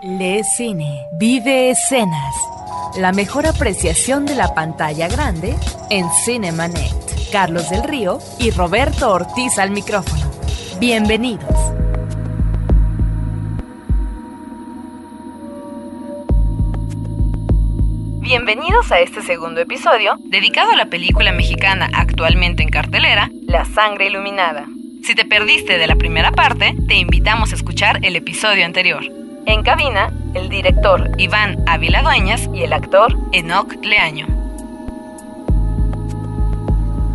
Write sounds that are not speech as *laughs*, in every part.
Le cine, vive escenas. La mejor apreciación de la pantalla grande en Cinemanet. Carlos del Río y Roberto Ortiz al micrófono. Bienvenidos. Bienvenidos a este segundo episodio dedicado a la película mexicana actualmente en cartelera, La Sangre Iluminada. Si te perdiste de la primera parte, te invitamos a escuchar el episodio anterior. En cabina, el director Iván Ávila Dueñas y el actor Enoch Leaño.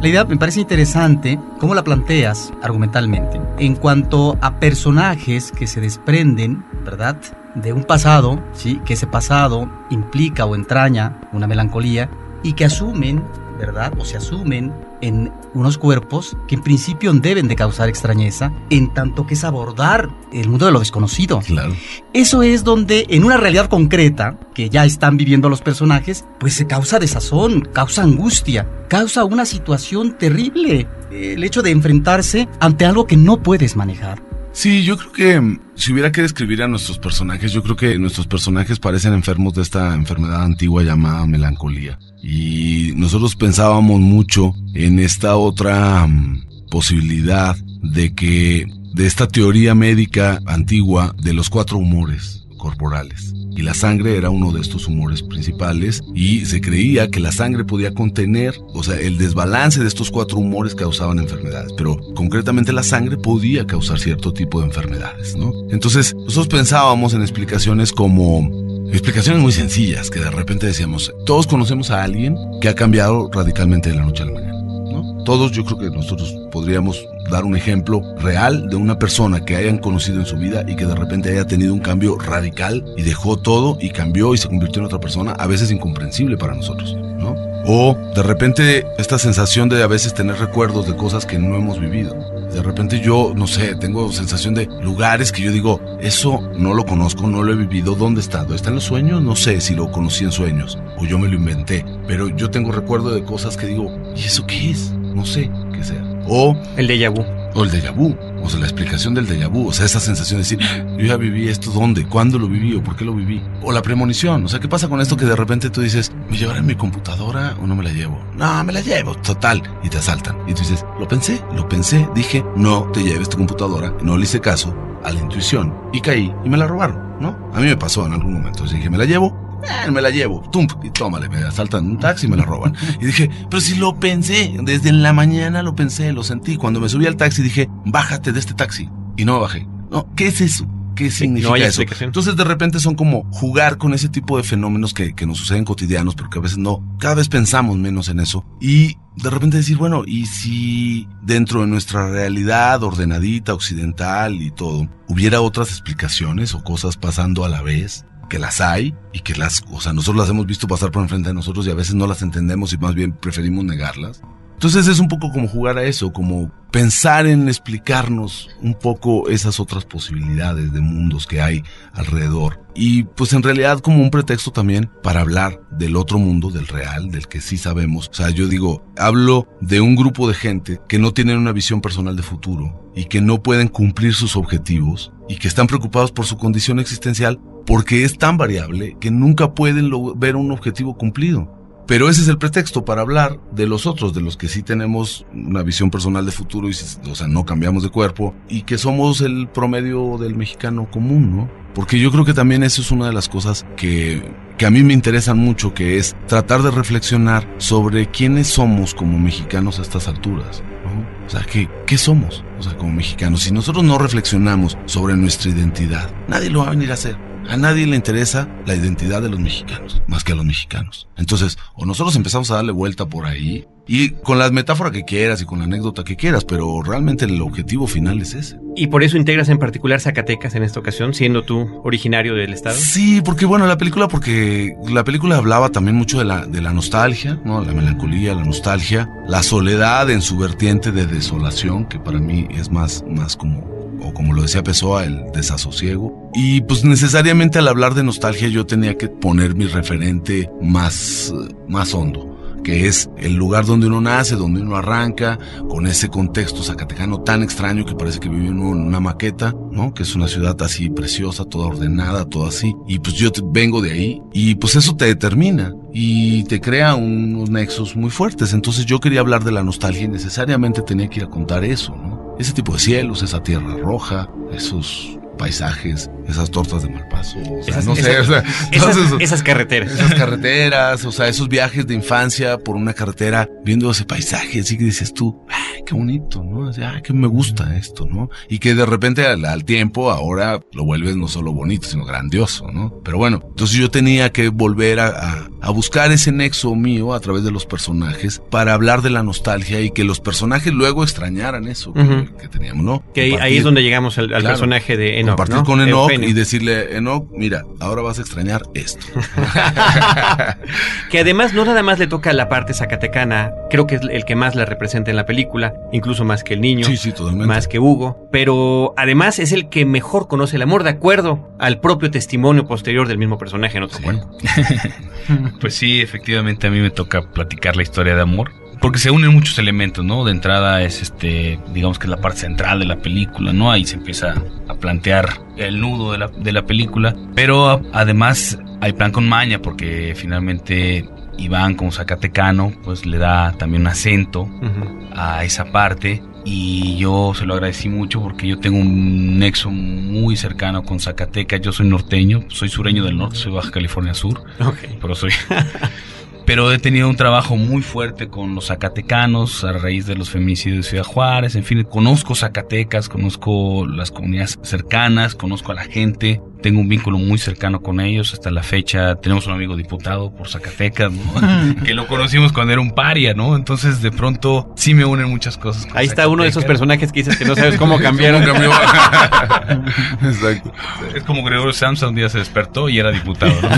La idea me parece interesante cómo la planteas argumentalmente en cuanto a personajes que se desprenden, ¿verdad? De un pasado, ¿sí? Que ese pasado implica o entraña una melancolía y que asumen, ¿verdad? O se asumen en unos cuerpos que en principio deben de causar extrañeza, en tanto que es abordar el mundo de lo desconocido. Claro. Eso es donde en una realidad concreta que ya están viviendo los personajes, pues se causa desazón, causa angustia, causa una situación terrible. El hecho de enfrentarse ante algo que no puedes manejar. Sí, yo creo que mm, si hubiera que describir a nuestros personajes, yo creo que nuestros personajes parecen enfermos de esta enfermedad antigua llamada melancolía. Y nosotros pensábamos mucho en esta otra mm, posibilidad de que, de esta teoría médica antigua de los cuatro humores corporales. Y la sangre era uno de estos humores principales y se creía que la sangre podía contener, o sea, el desbalance de estos cuatro humores causaban enfermedades, pero concretamente la sangre podía causar cierto tipo de enfermedades, ¿no? Entonces, nosotros pensábamos en explicaciones como Explicaciones muy sencillas que de repente decíamos, todos conocemos a alguien que ha cambiado radicalmente de la noche a la mañana. Todos yo creo que nosotros podríamos dar un ejemplo real de una persona que hayan conocido en su vida y que de repente haya tenido un cambio radical y dejó todo y cambió y se convirtió en otra persona, a veces incomprensible para nosotros, ¿no? O de repente esta sensación de a veces tener recuerdos de cosas que no hemos vivido. De repente yo, no sé, tengo sensación de lugares que yo digo, eso no lo conozco, no lo he vivido, ¿dónde está? ¿Está en los sueños? No sé si lo conocí en sueños o yo me lo inventé, pero yo tengo recuerdo de cosas que digo, ¿y eso qué es? No sé qué sea. O El déjà vu. o el déjà vu, o sea, la explicación del déjà vu, o sea, esa sensación de decir, yo ya viví esto, ¿dónde? ¿Cuándo lo viví o por qué lo viví? O la premonición, o sea, ¿qué pasa con esto que de repente tú dices, ¿me llevaré mi computadora o no me la llevo? No, me la llevo, total, y te asaltan. Y tú dices, lo pensé, lo pensé, dije, no te lleves tu computadora, no le hice caso a la intuición, y caí y me la robaron, ¿no? A mí me pasó en algún momento, así dije, me la llevo, eh, me la llevo, tum, y tómale, me asaltan un taxi y me la roban. Y dije, pero si lo pensé, desde la mañana lo pensé, lo sentí. Cuando me subí al taxi dije, bájate de este taxi. Y no bajé. No, ¿qué es eso? ¿Qué significa no eso? Entonces de repente son como jugar con ese tipo de fenómenos que, que nos suceden cotidianos, pero que a veces no, cada vez pensamos menos en eso. Y de repente decir, bueno, ¿y si dentro de nuestra realidad ordenadita, occidental y todo, hubiera otras explicaciones o cosas pasando a la vez? Que las hay y que las, o sea, nosotros las hemos visto pasar por enfrente de nosotros y a veces no las entendemos y más bien preferimos negarlas. Entonces es un poco como jugar a eso, como pensar en explicarnos un poco esas otras posibilidades de mundos que hay alrededor. Y pues en realidad como un pretexto también para hablar del otro mundo, del real, del que sí sabemos. O sea, yo digo, hablo de un grupo de gente que no tienen una visión personal de futuro y que no pueden cumplir sus objetivos y que están preocupados por su condición existencial porque es tan variable que nunca pueden ver un objetivo cumplido. Pero ese es el pretexto para hablar de los otros, de los que sí tenemos una visión personal de futuro y, o sea, no cambiamos de cuerpo y que somos el promedio del mexicano común, ¿no? Porque yo creo que también eso es una de las cosas que, que a mí me interesan mucho, que es tratar de reflexionar sobre quiénes somos como mexicanos a estas alturas, ¿no? O sea, ¿qué, ¿qué somos? O sea, como mexicanos. Si nosotros no reflexionamos sobre nuestra identidad, nadie lo va a venir a hacer. A nadie le interesa la identidad de los mexicanos, más que a los mexicanos. Entonces, o nosotros empezamos a darle vuelta por ahí, y con la metáfora que quieras y con la anécdota que quieras, pero realmente el objetivo final es ese. Y por eso integras en particular Zacatecas en esta ocasión, siendo tú originario del estado. Sí, porque bueno, la película, porque la película hablaba también mucho de la, de la nostalgia, ¿no? La melancolía, la nostalgia, la soledad en su vertiente de desolación, que para mí es más, más como, o como lo decía Pessoa, el desasosiego. Y pues necesariamente al hablar de nostalgia yo tenía que poner mi referente más, más hondo que es el lugar donde uno nace, donde uno arranca, con ese contexto zacatecano tan extraño que parece que vive en una maqueta, ¿no? Que es una ciudad así preciosa, toda ordenada, todo así. Y pues yo vengo de ahí y pues eso te determina y te crea unos nexos muy fuertes. Entonces yo quería hablar de la nostalgia y necesariamente tenía que ir a contar eso. Ese tipo de cielos, esa tierra roja, esos paisajes, esas tortas de Malpaso, o sea, Esas- no sé, esas- o sea, Esas, esos- esas carreteras. esas carreteras, o sea, esos viajes de infancia por una carretera, viendo ese paisaje, así que dices tú, ay, qué bonito, ¿no? Así, ay, que me gusta esto, ¿no? Y que de repente al, al tiempo ahora lo vuelves no solo bonito, sino grandioso, ¿no? Pero bueno, entonces yo tenía que volver a, a- a buscar ese nexo mío a través de los personajes para hablar de la nostalgia y que los personajes luego extrañaran eso que, teníamos, ¿no? Que ahí, es donde llegamos al, al Claro. personaje de Enoch. compartir ¿no? con Enoch Eugenio. y decirle, Enoch, mira, ahora vas a extrañar esto. *laughs* que además no nada más le toca la parte zacatecana, creo que es el que más la representa en la película, incluso más que el niño, sí, sí, totalmente. más que Hugo, pero además es el que mejor conoce el amor de acuerdo al propio testimonio posterior del mismo personaje. Bueno, *laughs* Pues sí, efectivamente a mí me toca platicar la historia de amor. Porque se unen muchos elementos, ¿no? De entrada es este, digamos que es la parte central de la película, ¿no? Ahí se empieza a plantear el nudo de la, de la película. Pero además hay plan con maña, porque finalmente Iván como zacatecano, pues le da también un acento a esa parte y yo se lo agradecí mucho porque yo tengo un nexo muy cercano con Zacatecas, yo soy norteño, soy sureño del norte, soy Baja California Sur, Ok. pero soy *laughs* pero he tenido un trabajo muy fuerte con los zacatecanos a raíz de los feminicidios de Ciudad Juárez, en fin, conozco Zacatecas, conozco las comunidades cercanas, conozco a la gente, tengo un vínculo muy cercano con ellos, hasta la fecha tenemos un amigo diputado por Zacatecas, ¿no? *laughs* que lo conocimos cuando era un paria, ¿no? Entonces de pronto sí me unen muchas cosas. con Ahí está uno de esos personajes que dices que no sabes cómo *laughs* cambiaron. *laughs* Exacto. Es como Gregorio Samsa un día se despertó y era diputado. ¿no?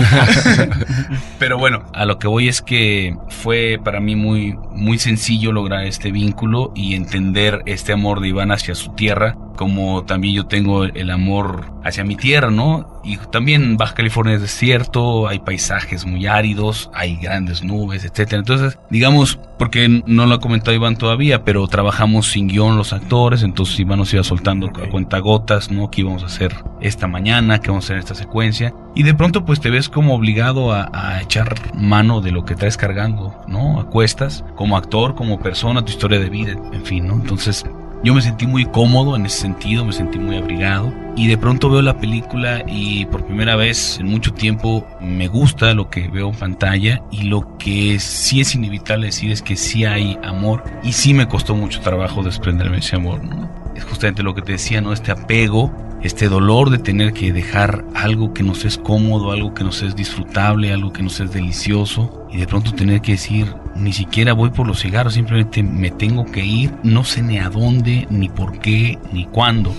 Pero bueno, a lo que voy es que fue para mí muy, muy sencillo lograr este vínculo y entender este amor de Iván hacia su tierra, como también yo tengo el amor hacia mi tierra, ¿no? Y también Baja California es desierto, hay paisajes muy áridos, hay grandes nubes, etcétera. Entonces, digamos, porque no lo ha comentado Iván todavía, pero trabajamos sin guion los actores, entonces Iván nos iba soltando a cuentagotas, ¿no? ¿Qué íbamos a hacer esta mañana? ¿Qué vamos a hacer en esta secuencia? Y de pronto pues te ves como obligado a, a echar mano de lo que traes cargando, ¿no? A cuestas, como actor, como persona, tu historia de vida, en fin, ¿no? Entonces yo me sentí muy cómodo en ese sentido, me sentí muy abrigado y de pronto veo la película y por primera vez en mucho tiempo me gusta lo que veo en pantalla y lo que sí es inevitable decir es que sí hay amor y sí me costó mucho trabajo desprenderme de ese amor, ¿no? Es justamente lo que te decía, ¿no? Este apego, este dolor de tener que dejar algo que nos es cómodo, algo que nos es disfrutable, algo que nos es delicioso y de pronto tener que decir, ni siquiera voy por los cigarros, simplemente me tengo que ir, no sé ni a dónde, ni por qué, ni cuándo,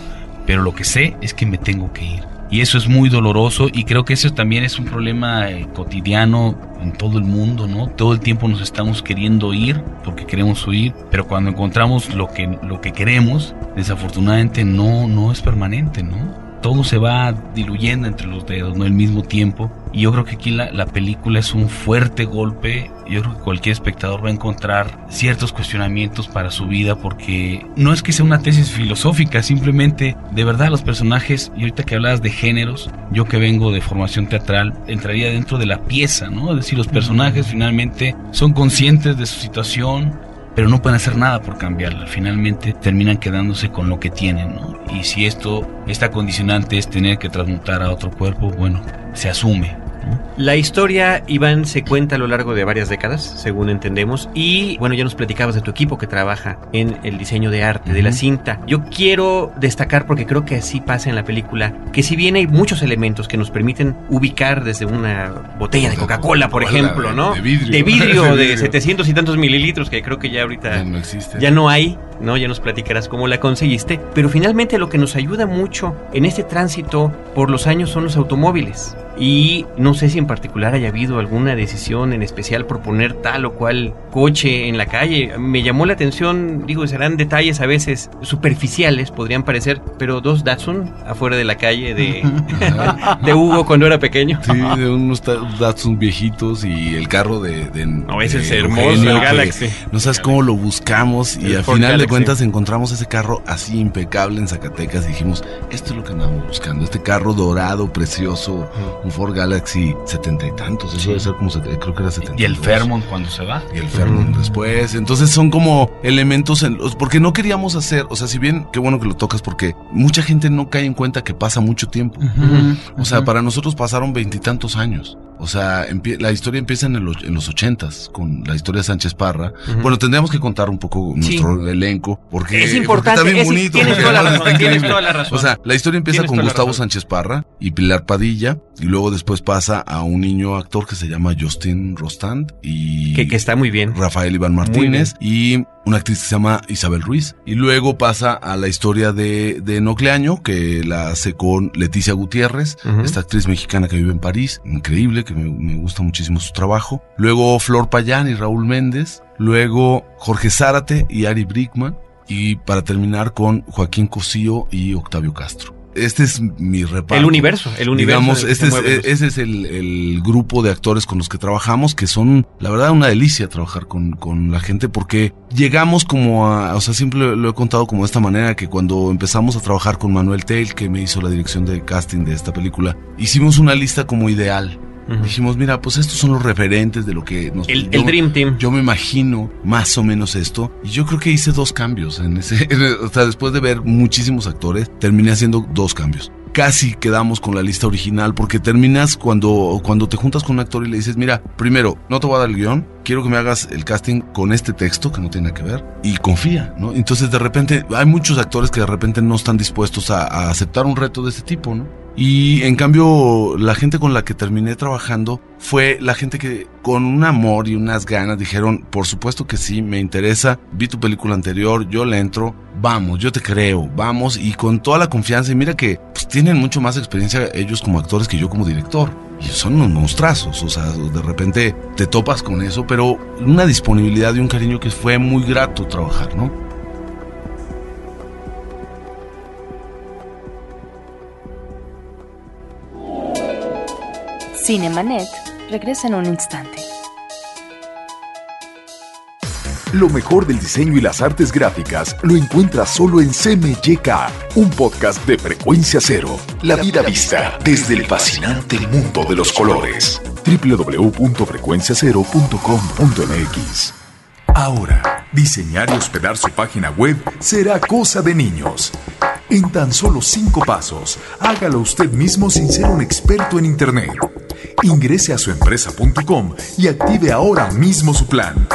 pero lo que sé es que me tengo que ir. Y eso es muy doloroso y creo que eso también es un problema eh, cotidiano en todo el mundo, ¿no? Todo el tiempo nos estamos queriendo ir porque queremos huir, pero cuando encontramos lo que, lo que queremos, desafortunadamente no, no es permanente, ¿no? Todo se va diluyendo entre los dedos, ¿no? Al mismo tiempo. Y yo creo que aquí la, la película es un fuerte golpe. Yo creo que cualquier espectador va a encontrar ciertos cuestionamientos para su vida porque no es que sea una tesis filosófica, simplemente de verdad los personajes, y ahorita que hablabas de géneros, yo que vengo de formación teatral, entraría dentro de la pieza, ¿no? Es decir, los personajes finalmente son conscientes de su situación, pero no pueden hacer nada por cambiarla. Finalmente terminan quedándose con lo que tienen, ¿no? Y si esto, esta condicionante es tener que transmutar a otro cuerpo, bueno, se asume. La historia, Iván, se cuenta a lo largo de varias décadas, según entendemos. Y bueno, ya nos platicabas de tu equipo que trabaja en el diseño de arte de la cinta. Yo quiero destacar, porque creo que así pasa en la película, que si bien hay muchos elementos que nos permiten ubicar desde una botella de Coca-Cola, por ejemplo, de- ¿no? de vidrio. De *laughs* vidrio De de vidrio. 700 y tantos mililitros, que creo que ya ahorita Ya no existe. ya no hay, ¿no? Ya nos platicarás cómo la conseguiste. Pero finalmente lo que nos ayuda mucho en este tránsito por los años son los automóviles. Y no sé si en particular haya habido alguna decisión en especial por poner tal o cual coche en la calle. Me llamó la atención, digo, serán detalles a veces superficiales, podrían parecer, pero dos Datsun afuera de la calle de, *laughs* de Hugo cuando era pequeño. Sí, de unos Datsun viejitos y el carro de. de No, ese de es hermoso, Eugenio, el Galaxy. No sabes cómo lo buscamos y El al Ford final de cuentas encontramos ese carro así impecable en Zacatecas y dijimos, esto es lo que andamos buscando, este carro dorado, precioso, Ford Galaxy setenta y tantos, eso Sí. debe ser como, creo que era setenta Y el Fairmont cuando se va. y el Fairmont después. Entonces son como elementos en los, porque no queríamos hacer, o sea, si bien qué bueno que lo tocas porque mucha gente no cae en cuenta que pasa mucho tiempo. O sea, para nosotros pasaron veintitantos años. O sea, la historia empieza en, el en los ochentas con la historia de Sánchez Parra. Bueno, tendríamos que contar un poco Sí. nuestro elenco porque Es importante, porque está bien es- bonito. tienes toda la *laughs* razón, tienes toda la razón. O sea, la historia empieza con Gustavo. Sánchez Parra y Pilar Padilla y luego después pasa a un niño actor que se llama Justin Rostand y que, que está muy bien. Rafael Iván Martínez y una actriz que se llama Isabel Ruiz. Y luego pasa a la historia de, de Nocleaño, que la hace con Leticia Gutiérrez, esta actriz mexicana que vive en París, increíble, que me, me gusta muchísimo su trabajo. Luego Flor Payán y Raúl Méndez. Luego Jorge Zárate y Ari Brickman. Y para terminar con Joaquín Cosío y Octavio Castro. Este es mi reparto. El universo, el universo. Digamos, este es, los- ese es el, el grupo de actores con los que trabajamos, que son, la verdad, una delicia trabajar con, con la gente, porque llegamos como a, o sea, siempre lo, lo he contado como de esta manera, que cuando empezamos a trabajar con Manuel Tail, que me hizo la dirección de casting de esta película, hicimos una lista como ideal. Dijimos, mira, pues estos son los referentes de lo que nos... el, yo- el Dream Team. yo me imagino más o menos esto. Y yo creo que hice dos cambios en ese. *laughs* en o sea, después de ver muchísimos actores, terminé haciendo dos cambios. Casi quedamos con la lista original porque terminas cuando, cuando te juntas con un actor y le dices, mira, primero, no te voy a dar el guion, quiero que me hagas el casting con este texto que no tiene nada que ver y confía, ¿no? Entonces de repente hay muchos actores que de repente no están dispuestos a, a aceptar un reto de este tipo, ¿no? Y en cambio, la gente con la que terminé trabajando fue la gente que con un amor y unas ganas dijeron, por supuesto que sí, me interesa, vi tu película anterior, yo le entro, vamos, yo te creo, vamos, y con toda la confianza, y mira que pues, tienen mucho más experiencia ellos como actores que yo como director. Y son unos monstrazos, o sea, de repente te topas con eso, pero una disponibilidad y un cariño que fue muy grato trabajar, ¿no? Cinemanet regresa en un instante. Lo mejor del diseño y las artes gráficas lo encuentras solo en CMYK, un podcast de frecuencia cero. La vida vista desde el fascinante mundo de los colores. www.frecuenciacero.com.mx Ahora, diseñar y hospedar su página web será cosa de niños. En tan solo cinco pasos, hágalo usted mismo sin ser un experto en Internet. Ingrese a suempresa.com y active ahora mismo su plan.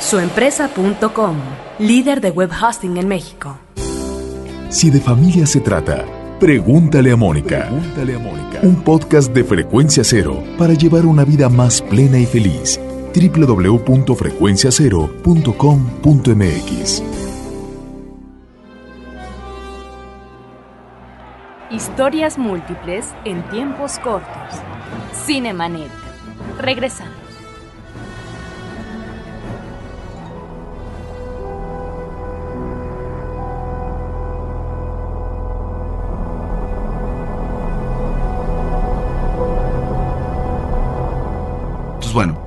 Suempresa.com, líder de web hosting en México. Si de familia se trata, pregúntale a Mónica. Un podcast de frecuencia cero para llevar una vida más plena y feliz. www.frecuenciacero.com.mx Historias múltiples en tiempos cortos. Cinemanet. Regresamos. Entonces, bueno,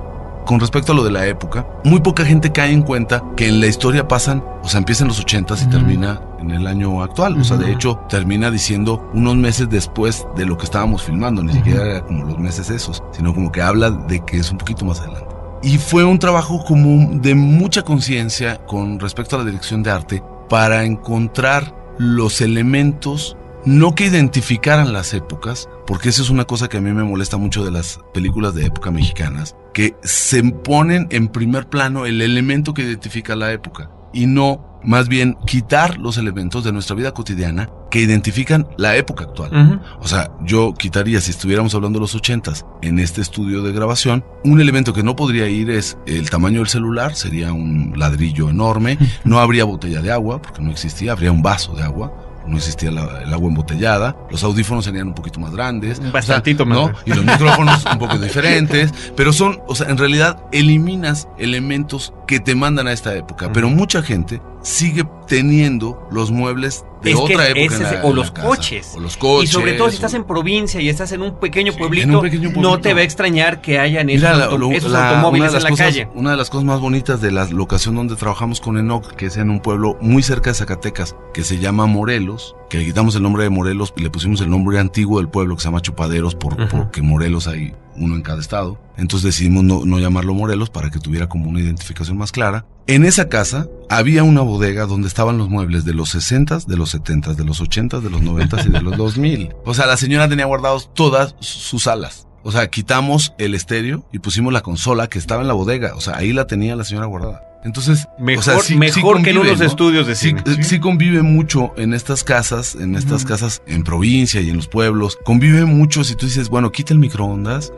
con respecto a lo de la época, muy poca gente cae en cuenta que en la historia pasan, o sea, empieza en los 80 y termina en el año actual. O sea, de hecho, termina diciendo unos meses después de lo que estábamos filmando. Ni siquiera era como los meses esos, sino como que habla de que es un poquito más adelante. Y fue un trabajo como de mucha conciencia con respecto a la dirección de arte para encontrar los elementos no que identificaran las épocas, porque eso es una cosa que a mí me molesta mucho de las películas de época mexicanas, que se ponen en primer plano el elemento que identifica la época y no más bien quitar los elementos de nuestra vida cotidiana que identifican la época actual. O sea, yo quitaría, si estuviéramos hablando de los ochentas, en este estudio de grabación, un elemento que no podría ir es el tamaño del celular, sería un ladrillo enorme, *laughs* no habría botella de agua, porque no existía, habría un vaso de agua, no existía la- el agua embotellada, los audífonos serían un poquito más grandes, Bastantito o sea, ¿no? más. Y los micrófonos un *laughs* poco diferentes, pero son, o sea, en realidad eliminas elementos que te mandan a esta época, pero mucha gente sigue teniendo los muebles de Es otra época. es- en la- o en la los casa. coches. O los coches. Y sobre todo si o- estás en provincia y estás en un pequeño Sí, pueblito, en un pequeño no te va a extrañar que hayan Mira, esos, la- auto- lo- esos la- automóviles en la cosas, calle. Una de las cosas más bonitas de la locación donde trabajamos con Enoch, que es en un pueblo muy cerca de Zacatecas, que se llama Morelos, que le quitamos el nombre de Morelos y le pusimos el nombre antiguo del pueblo que se llama Chupaderos, por, porque Morelos hay uno en cada estado. Entonces decidimos no, no llamarlo Morelos para que tuviera como una identificación más clara. En esa casa había una bodega donde estaban los muebles de los 60s, de los 70s, de los 80s, de los 90s y de los *laughs* 2000. O sea, la señora tenía guardados todas sus salas. O sea, quitamos el estéreo y pusimos la consola que estaba en la bodega. O sea, ahí la tenía la señora guardada. Entonces, Mejor, o sea, sí- mejor sí que en convive, unos ¿no? estudios de cine. eh, sí convive mucho en estas casas, en estas casas en provincia y en los pueblos. Convive mucho si tú dices, bueno, quita el microondas,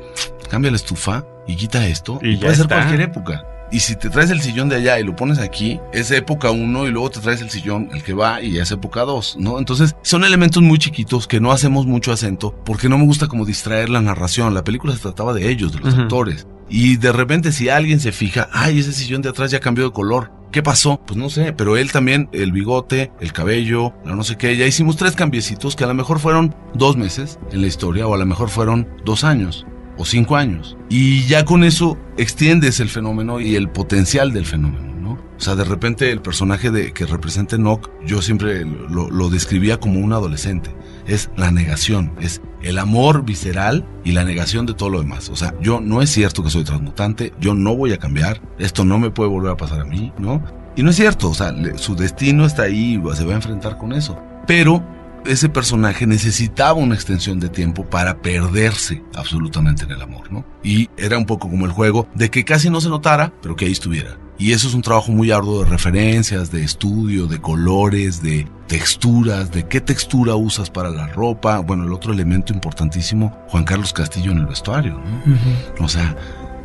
cambia la estufa y quita esto. Y puede ser cualquier época. Y si te traes el sillón de allá y lo pones aquí, es época 1 y luego te traes el sillón, el que va y es época 2, ¿no? Entonces son elementos muy chiquitos que no hacemos mucho acento porque no me gusta como distraer la narración. La película se trataba de ellos, de los Ujú. actores. Y de repente si alguien se fija, ay, ese sillón de atrás ya cambió de color. ¿Qué pasó? Pues no sé, pero él también, el bigote, el cabello, la no sé qué, ya hicimos tres cambiecitos que a lo mejor fueron dos meses en la historia o a lo mejor fueron dos años o cinco años. Y ya con eso extiendes el fenómeno y el potencial del fenómeno, ¿no? O sea, de repente el personaje de, que representa Enoch, yo siempre lo, lo describía como un adolescente. Es la negación, es el amor visceral y la negación de todo lo demás. O sea, yo no es cierto que soy transmutante, yo no voy a cambiar, esto no me puede volver a pasar a mí, ¿no? Y no es cierto, o sea, su destino está ahí, se va a enfrentar con eso. Pero ese personaje necesitaba una extensión de tiempo para perderse absolutamente en el amor, ¿no? Y era un poco como el juego de que casi no se notara, pero que ahí estuviera. Y eso es un trabajo muy arduo de referencias, de estudio, de colores, de texturas, de qué textura usas para la ropa. Bueno, el otro elemento importantísimo, Juan Carlos Castillo en el vestuario, ¿no? O sea,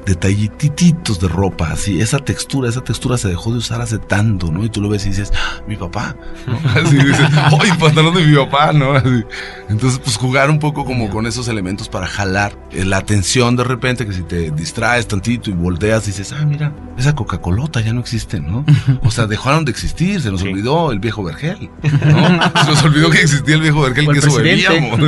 detallititos de ropa, así, esa textura, esa textura se dejó de usar hace tanto, ¿no? Y tú lo ves y dices, "Ah, mi papá, ¿no? *laughs* Así dices, *laughs* ¡ay, pantalón de mi papá, ¿no? Así. Entonces, pues jugar un poco como con esos elementos para jalar eh, la atención de repente, que si te distraes tantito y volteas, dices, ah, mira, esa Coca-Colota ya no existe, ¿no? *laughs* O sea, dejaron de existir, se nos Sí. olvidó el viejo Vergel, ¿no? Se nos olvidó que existía el viejo Vergel que eso bebíamos.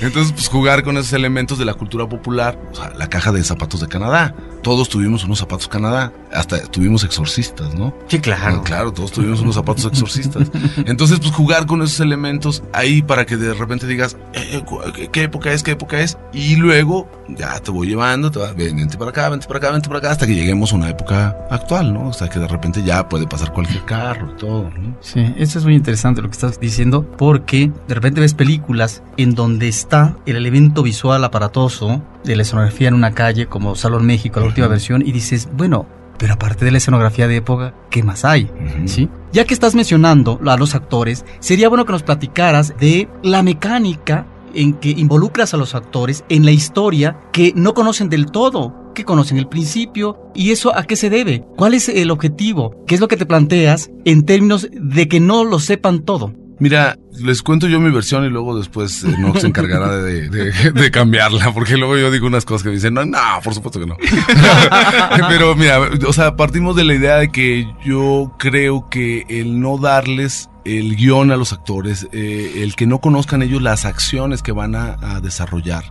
Entonces, pues jugar con esos elementos de la cultura popular, o sea, la caja de zapatos de Canadá. Todos tuvimos unos zapatos Canadá, hasta tuvimos exorcistas, ¿no? Sí, claro. Claro, todos tuvimos unos zapatos exorcistas. *laughs* Entonces, pues jugar con esos elementos ahí para que de repente digas, eh, ¿qué, época es? ¿Qué época es? Y luego ya te voy llevando, te vas, ven, vente para acá, vente para acá, vente para acá, hasta que lleguemos a una época actual, ¿no? O sea, que de repente ya puede pasar cualquier carro y todo, ¿no? Sí, eso es muy interesante lo que estás diciendo, porque de repente ves películas en donde está el elemento visual aparatoso de la escenografía en una calle, como Salón México, la última versión, y dices, bueno, pero aparte de la escenografía de época, ¿qué más hay? ¿Sí? Ya que estás mencionando a los actores, sería bueno que nos platicaras de la mecánica en que involucras a los actores en la historia que no conocen del todo, que conocen el principio y eso a qué se debe, cuál es el objetivo, qué es lo que te planteas en términos de que no lo sepan todo. Mira, les cuento yo mi versión y luego después eh, no se encargará de, cambiarla, porque luego yo digo unas cosas que me dicen, no, no, por supuesto que no. *laughs* Pero mira, o sea, partimos de la idea de que yo creo que el no darles el guion a los actores, eh, el que no conozcan ellos las acciones que van a desarrollar,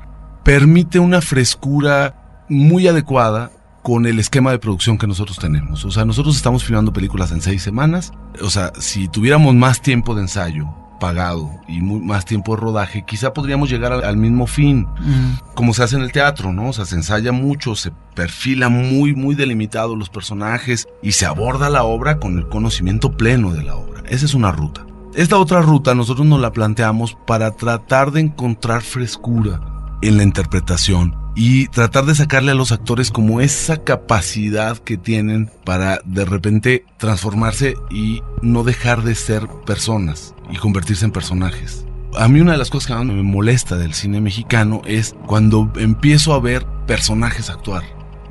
permite una frescura muy adecuada con el esquema de producción que nosotros tenemos. O sea, nosotros estamos filmando películas en seis semanas. O sea, si tuviéramos más tiempo de ensayo pagado y muy- más tiempo de rodaje, quizá podríamos llegar al, al mismo fin, como se hace en el teatro, ¿no? O sea, se ensaya mucho, se perfila muy, muy delimitado los personajes y se aborda la obra con el conocimiento pleno de la obra. Esa es una ruta. Esta otra ruta nosotros nos la planteamos para tratar de encontrar frescura en la interpretación y tratar de sacarle a los actores como esa capacidad que tienen para de repente transformarse y no dejar de ser personas y convertirse en personajes. A mí una de las cosas que más me molesta del cine mexicano es cuando empiezo a ver personajes actuar.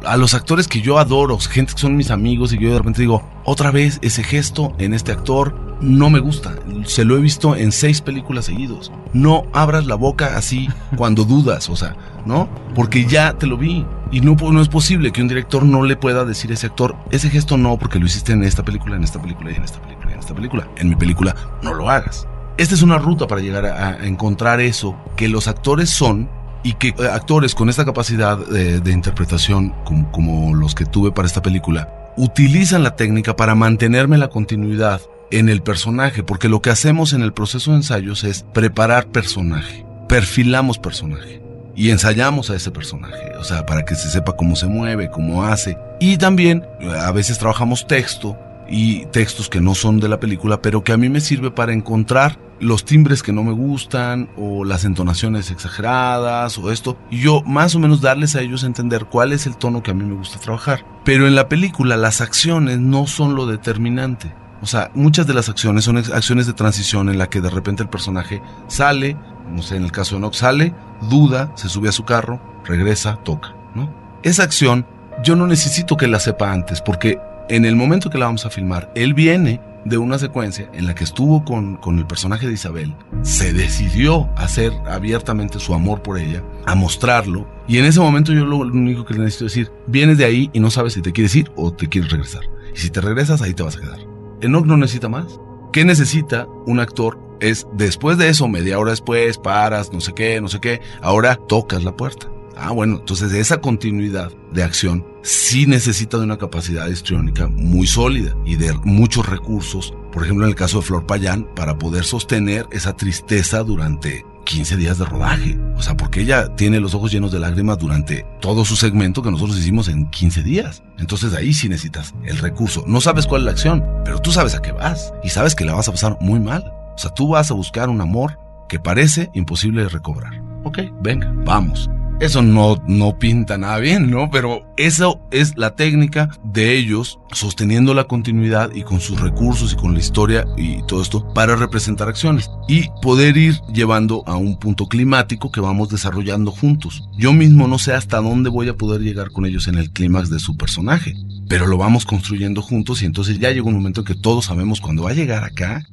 A los actores que yo adoro, gente que son mis amigos y yo de repente digo, otra vez ese gesto en este actor, no me gusta. Se lo he visto en seis películas seguidos. No abras la boca así *laughs* cuando dudas, o sea, ¿no? Porque ya te lo vi. Y no, no es posible que un director no le pueda decir a ese actor, ese gesto no, porque lo hiciste en esta película, en esta película y en esta película y en esta película. En mi película no lo hagas. Esta es una ruta para llegar a, encontrar eso que los actores son y que eh, actores con esta capacidad de, interpretación como, como los que tuve para esta película utilizan la técnica para mantenerme la continuidad en el personaje, porque lo que hacemos en el proceso de ensayos es preparar personaje, perfilamos personaje y ensayamos a ese personaje, o sea, para que se sepa cómo se mueve, cómo hace. Y también a veces trabajamos texto y textos que no son de la película, pero que a mí me sirve para encontrar los timbres que no me gustan o las entonaciones exageradas o esto, y yo más o menos darles a ellos entender cuál es el tono que a mí me gusta trabajar. Pero en la película las acciones no son lo determinante. O sea, muchas de las acciones son acciones de transición en la que de repente el personaje sale, no sé, en el caso de Nox sale, duda, se sube a su carro, regresa, toca. Esa acción yo no necesito que la sepa antes, porque en el momento que la vamos a filmar, él viene de una secuencia en la que estuvo con, con, el personaje de Isabel, se decidió hacer abiertamente su amor por ella, a mostrarlo, y en ese momento yo lo, único que le necesito decir, vienes de ahí y no sabes si te quieres ir o te quieres regresar. Y si te regresas, ahí te vas a quedar. Enoch no necesita más. ¿Qué necesita un actor? Es después de eso, media hora después, paras, no sé qué, no sé qué, ahora tocas la puerta. Ah, bueno, entonces esa continuidad de acción sí necesita de una capacidad histriónica muy sólida y de muchos recursos, por ejemplo en el caso de Flor Payán, para poder sostener esa tristeza durante 15 días de rodaje. O sea, porque ella tiene los ojos llenos de lágrimas durante todo su segmento que nosotros hicimos en 15 días. Entonces ahí sí necesitas el recurso. No sabes cuál es la acción, pero tú sabes a qué vas y sabes que la vas a pasar muy mal. O sea, tú vas a buscar un amor que parece imposible de recobrar. Ok, venga, vamos. Eso no, no pinta nada bien, ¿no? Pero eso es la técnica de ellos sosteniendo la continuidad y con sus recursos y con la historia y todo esto para representar acciones y poder ir llevando a un punto climático que vamos desarrollando juntos. Yo mismo no sé hasta dónde voy a poder llegar con ellos en el clímax de su personaje, pero lo vamos construyendo juntos y entonces ya llega un momento en que todos sabemos cuando va a llegar acá,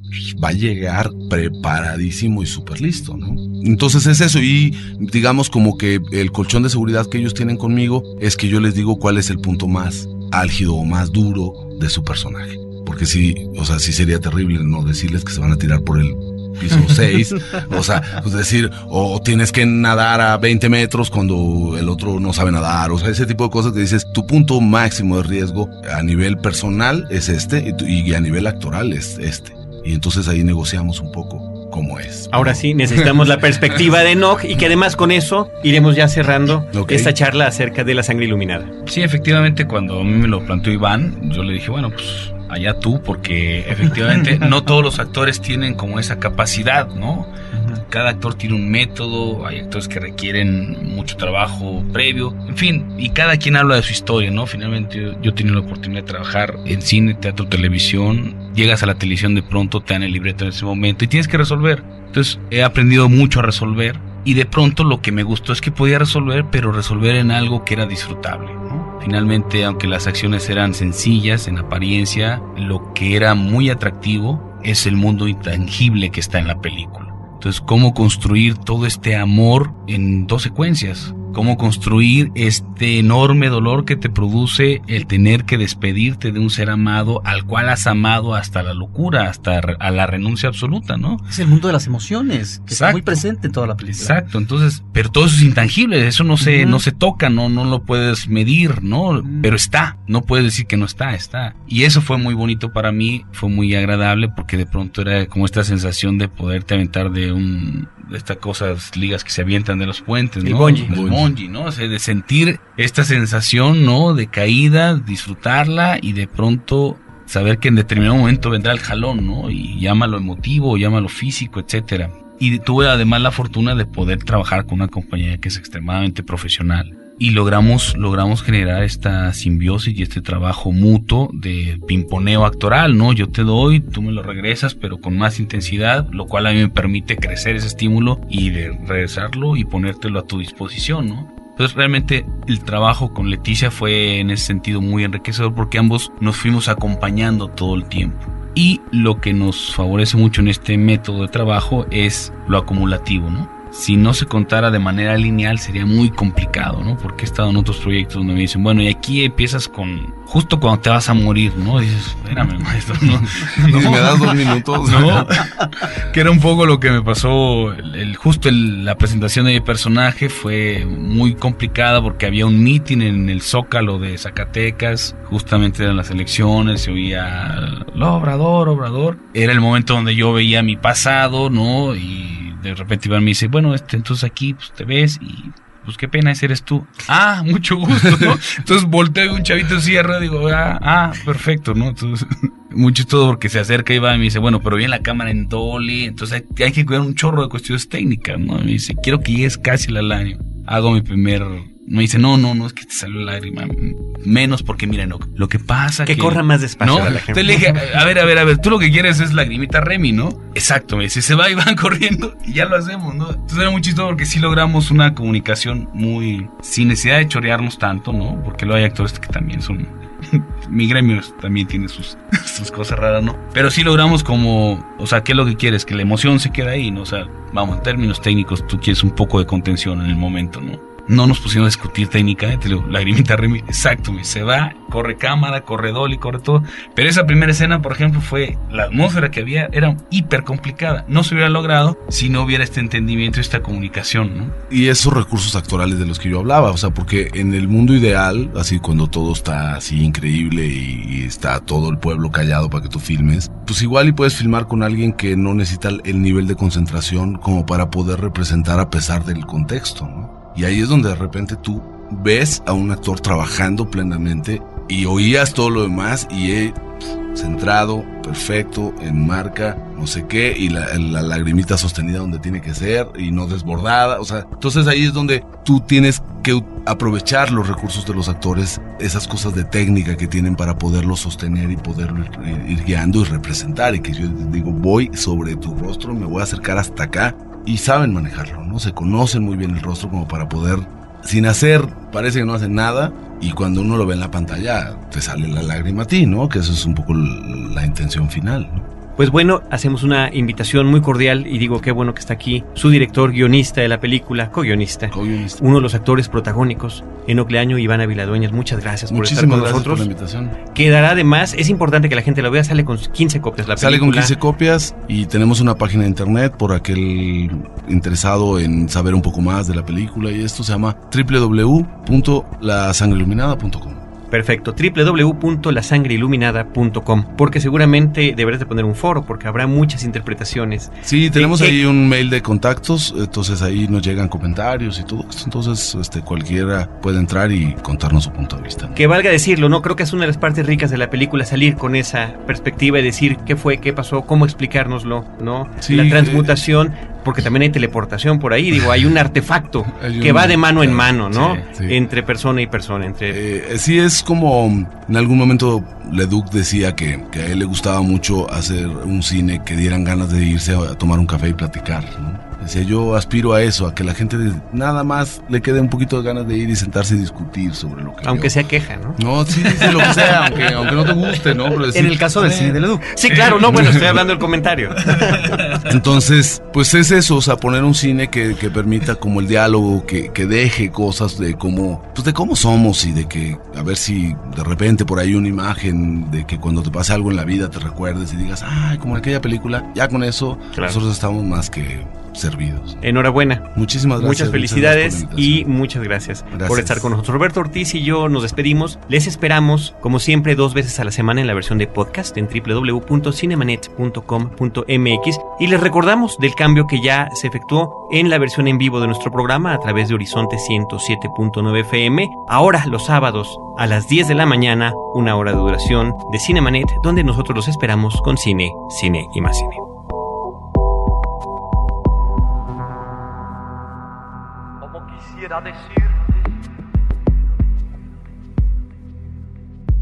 va a llegar preparadísimo y súper listo, ¿no? Entonces es eso y digamos como que el colchón de seguridad que ellos tienen conmigo es que yo les digo cuál es el punto más álgido o más duro de su personaje. Porque sí, o sea, sí sería terrible no decirles que se van a tirar por el piso *laughs* 6. o sea, pues decir, o tienes que nadar a 20 metros cuando el otro no sabe nadar. O sea, ese tipo de cosas que dices, tu punto máximo de riesgo a nivel personal es este y, a nivel actoral es este. Y entonces ahí negociamos un poco cómo es. Ahora sí, necesitamos la perspectiva de Enoch y que además con eso iremos ya cerrando esta charla acerca de la sangre iluminada. Sí, efectivamente, cuando a mí me lo planteó Iván, yo le dije, bueno, pues allá tú, porque efectivamente *laughs* no todos los actores tienen como esa capacidad, ¿no? Cada actor tiene un método, hay actores que requieren mucho trabajo previo, en fin, y cada quien habla de su historia, ¿no? Finalmente yo, yo tenido la oportunidad de trabajar en cine, teatro, televisión, llegas a la televisión de pronto, te dan el libreto en ese momento y tienes que resolver. Entonces he aprendido mucho a resolver y de pronto lo que me gustó es que podía resolver, pero resolver en algo que era disfrutable. Finalmente, aunque las acciones eran sencillas en apariencia, lo que era muy atractivo es el mundo intangible que está en la película. Entonces, ¿cómo construir todo este amor en dos secuencias? Cómo construir este enorme dolor que te produce el tener que despedirte de un ser amado al cual has amado hasta la locura, hasta a la renuncia absoluta, ¿no? Es el mundo de las emociones, que está muy presente en toda la película. Exacto, entonces, pero todo eso es intangible, eso no se, no se toca, no, no lo puedes medir, ¿no? Pero está, no puedes decir que no está, está. Y eso fue muy bonito para mí, fue muy agradable porque de pronto era como esta sensación de poderte aventar de un, de estas cosas, ligas que se avientan de los puentes, ¿no? El ¿no? O sea, de sentir esta sensación, ¿no? De caída, disfrutarla y de pronto saber que en determinado momento vendrá el jalón, ¿no? Y llámalo emotivo, llámalo físico, etcétera. Y tuve además la fortuna de poder trabajar con una compañía que es extremadamente profesional y logramos, logramos generar esta simbiosis y este trabajo mutuo de pimponeo actoral, ¿no? Yo te doy, tú me lo regresas, pero con más intensidad, lo cual a mí me permite crecer ese estímulo y de regresarlo y ponértelo a tu disposición, ¿no? Entonces realmente el trabajo con Leticia fue en ese sentido muy enriquecedor porque ambos nos fuimos acompañando todo el tiempo. Y lo que nos favorece mucho en este método de trabajo es lo acumulativo, ¿no? Si no se contara de manera lineal sería muy complicado, ¿no? Porque he estado en otros proyectos donde me dicen, bueno, y aquí empiezas con justo cuando te vas a morir, ¿no? dices, espérame, *laughs* maestro, no. no me das dos minutos. *laughs* No, *laughs* que era un poco lo que me pasó, el, justo la presentación de mi personaje fue muy complicada porque había un meeting en el Zócalo de Zacatecas, justamente eran las elecciones, se oía, lo obrador, obrador. Era el momento donde yo veía mi pasado, ¿no? Y de repente Iván me dice, bueno, este, entonces aquí pues, te ves y pues qué pena eres tú. Ah, *laughs* mucho gusto, ¿no? Entonces volteo un chavito cierra, digo, ah, ah, perfecto, ¿no? Entonces, *laughs* mucho todo porque se acerca Iván y me dice, bueno, pero viene la cámara en dolly, entonces hay, hay que cuidar un chorro de cuestiones técnicas, ¿no? Me dice, quiero que llegues casi al año. Hago mi primer me dice, no, no, no, es que te salió lágrima. Menos porque, mira, no, lo que pasa que... Que corra más despacio. ¿no? Entonces le dije, a ver, a ver, a ver, tú lo que quieres es lagrimita Remy, ¿no? Exacto, me dice, se va y van *laughs* corriendo y ya lo hacemos, ¿no? Entonces era muy chistoso porque sí logramos una comunicación muy... Sin necesidad de chorearnos tanto, ¿no? Porque luego hay actores que también son... *laughs* Mi gremio también tiene sus, *laughs* sus cosas raras, ¿no? Pero sí logramos como, o sea, ¿qué es lo que quieres? Que la emoción se quede ahí, ¿no? O sea, vamos, en términos técnicos, tú quieres un poco de contención en el momento, ¿no? No nos pusimos a discutir técnicamente, la lagrimita Remy, exacto, se va, corre cámara, corre dolly, corre todo, pero esa primera escena, por ejemplo, fue, la atmósfera que había era hiper complicada, no se hubiera logrado si no hubiera este entendimiento, esta comunicación, ¿no? Y esos recursos actorales de los que yo hablaba, o sea, porque en el mundo ideal, así cuando todo está así increíble y está todo el pueblo callado para que tú filmes, pues igual y puedes filmar con alguien que no necesita el nivel de concentración como para poder representar a pesar del contexto, ¿no? Y ahí es donde de repente tú ves a un actor trabajando plenamente y oías todo lo demás y he centrado, perfecto, en marca, no sé qué, y la, lagrimita sostenida donde tiene que ser y no desbordada. O sea, entonces ahí es donde tú tienes que aprovechar los recursos de los actores, esas cosas de técnica que tienen para poderlo sostener y poderlo ir, ir guiando y representar. Y que yo digo, voy sobre tu rostro, me voy a acercar hasta acá y saben manejarlo, ¿no? Se conocen muy bien el rostro como para poder, sin hacer, parece que no hacen nada, y cuando uno lo ve en la pantalla, te sale la lágrima a ti, ¿no? Que eso es un poco la intención final, ¿no? Pues bueno, hacemos una invitación muy cordial y digo qué bueno que está aquí su director guionista de la película, co-guionista, uno de los actores protagónicos, Enoc Leaño y Ivana Viladueñas. Muchas gracias por estar con nosotros. Por la invitación. Quedará además, es importante que la gente lo vea, sale con 15 copias la película. Sale con 15 copias y tenemos una página de internet por aquel interesado en saber un poco más de la película y esto se llama www.lasangreiluminada.com. Perfecto, www.lasangreiluminada.com, porque seguramente deberás de poner un foro, porque habrá muchas interpretaciones. Sí, tenemos ahí un mail de contactos, entonces ahí nos llegan comentarios y todo esto, entonces este, cualquiera puede entrar y contarnos su punto de vista. Que valga decirlo, ¿no? Creo que es una de las partes ricas de la película salir con esa perspectiva y decir qué fue, qué pasó, cómo explicárnoslo, ¿no? la transmutación porque también hay teleportación por ahí, digo, hay un *laughs* artefacto que va de mano en mano, ¿no? Entre persona y persona. Entre... Eh, sí, es como en algún momento Leduc decía que, que, a él le gustaba mucho hacer un cine que dieran ganas de irse a tomar un café y platicar, ¿no? Decía, yo aspiro a eso, a que la gente nada más le quede un poquito de ganas de ir y sentarse y discutir sobre lo que. Aunque sea queja, ¿no? No, sí, dice lo que sea, aunque, aunque no te guste, ¿no? en el caso del cine de Leduc. Sí, claro, no, bueno, estoy *laughs* hablando del comentario. Entonces, pues es eso, o sea, poner un cine que, que permita como el diálogo, que, que deje cosas de cómo, pues de cómo somos y de que, a ver si de repente por ahí una imagen de que cuando te pase algo en la vida te recuerdes y digas, ay, como en aquella película, ya con eso nosotros estamos más que servidos. Enhorabuena. Muchísimas gracias. Muchas felicidades y muchas gracias, por estar con nosotros. Roberto Ortiz y yo nos despedimos. Les esperamos, como siempre, dos veces a la semana en la versión de podcast en www.cinemanet.com.mx y les recordamos del cambio que ya se efectuó en la versión en vivo de nuestro programa a través de Horizonte 107.9 FM. Ahora los sábados a las 10 de la mañana, una hora de duración de Cinemanet, donde nosotros los esperamos con cine, cine y más cine. Decirte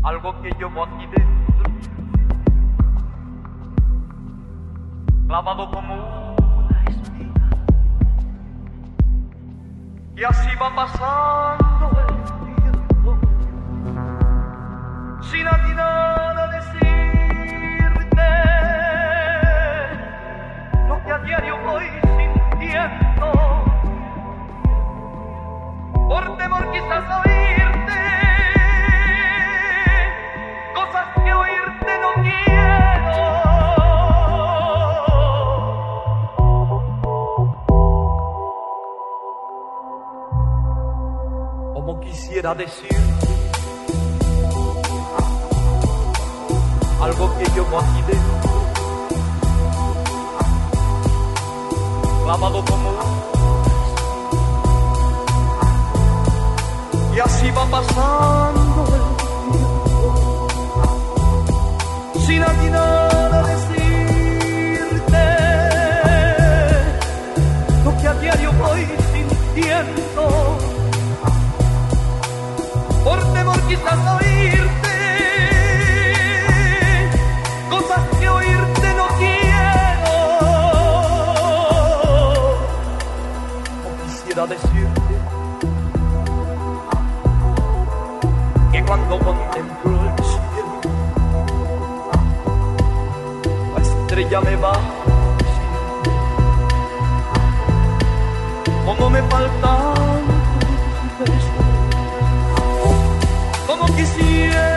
algo que llevo aquí dentro, clavado como una espina, y así va pasando el tiempo, sin a quizás oírte cosas que oírte no quiero. Como quisiera decirte algo que yo no dentro, clavado como un así va pasando el tiempo sin aquí nada decirte. Lo que a diario voy sintiendo. Por temor quizás a oírte. Cosas que oírte no quiero. O quisiera decirte la estrella me va. Cómo me faltan tus besos, como quisiera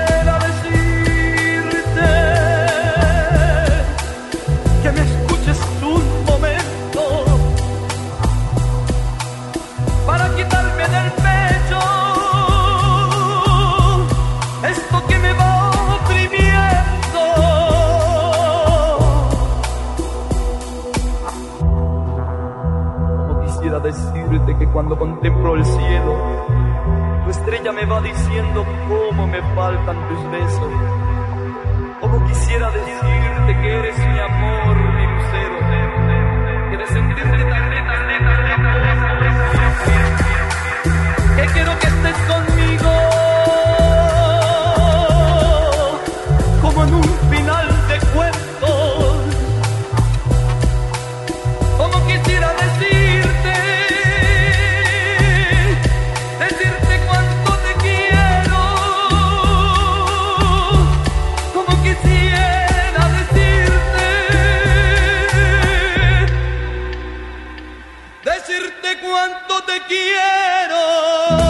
cuando contemplo el cielo, tu estrella me va diciendo cómo me faltan tus besos. Como quisiera decirte que eres mi amor, cuánto te Los